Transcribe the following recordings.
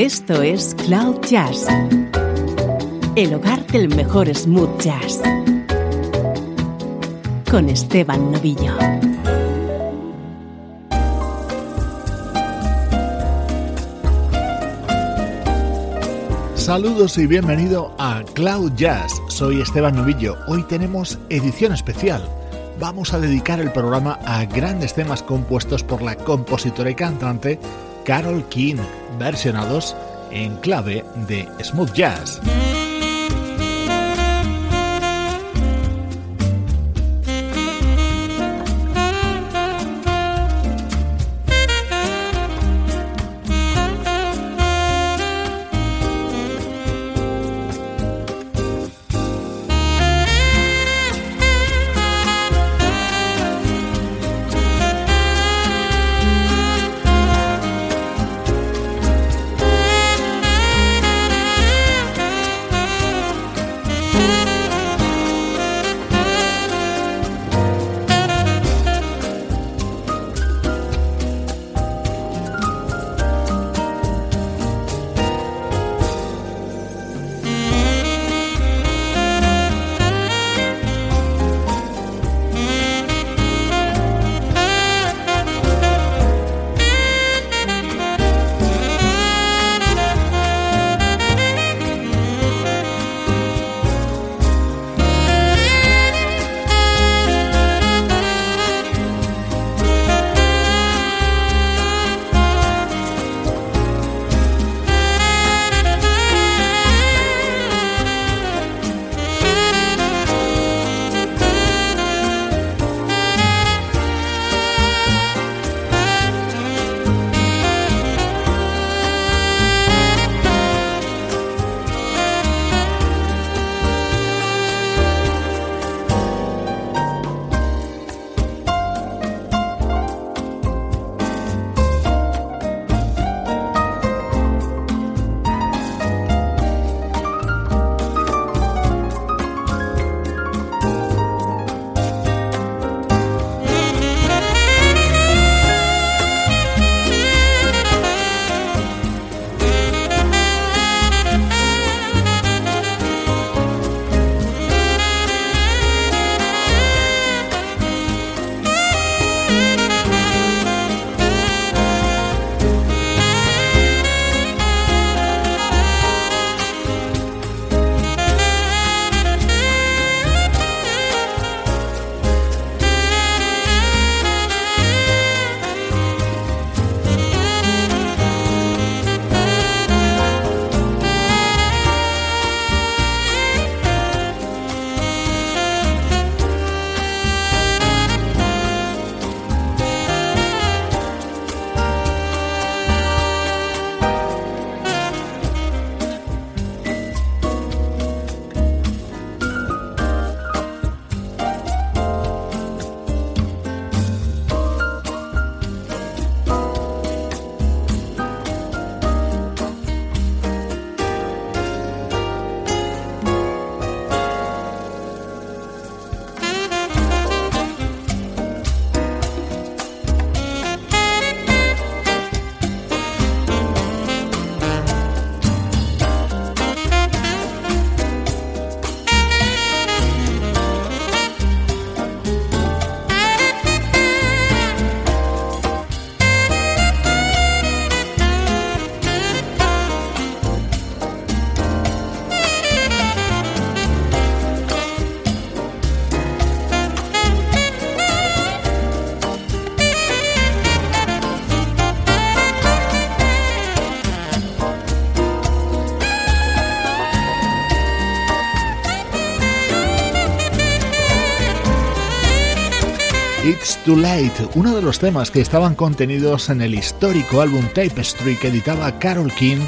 Esto es Cloud Jazz, el hogar del mejor smooth jazz, con Esteban Novillo. Saludos y bienvenido a Cloud Jazz. Soy Esteban Novillo. Hoy tenemos edición especial. Vamos a dedicar el programa a grandes temas compuestos por la compositora y cantante Carol King, versionados en clave de smooth jazz. Too Late, uno de los temas que estaban contenidos en el histórico álbum Tapestry que editaba Carol King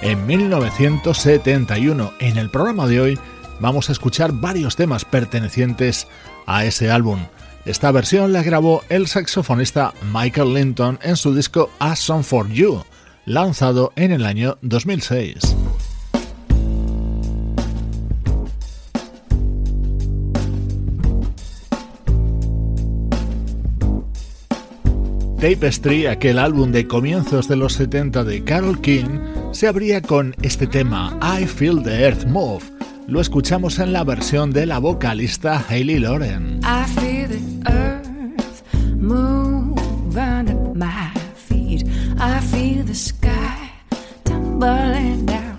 en 1971. En el programa de hoy vamos a escuchar varios temas pertenecientes a ese álbum. Esta versión la grabó el saxofonista Michael Linton en su disco A Song for You, lanzado en el año 2006. Tapestry, aquel álbum de comienzos de los 70 de Carol King, se abría con este tema I Feel the Earth Move. Lo escuchamos en la versión de la vocalista Hayley Lauren. I feel the earth move my feet. I feel the sky tumbling down,